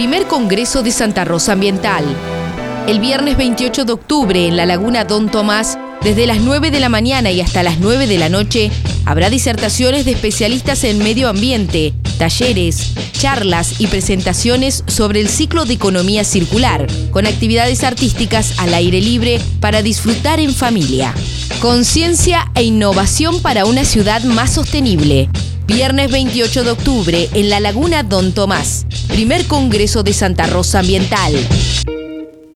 primer Congreso de Santa Rosa Ambiental. El viernes 28 de octubre en la Laguna Don Tomás, desde las 9 de la mañana y hasta las 9 de la noche, habrá disertaciones de especialistas en medio ambiente, talleres, charlas y presentaciones sobre el ciclo de economía circular, con actividades artísticas al aire libre para disfrutar en familia. Conciencia e innovación para una ciudad más sostenible. Viernes 28 de octubre en la Laguna Don Tomás. Primer Congreso de Santa Rosa Ambiental.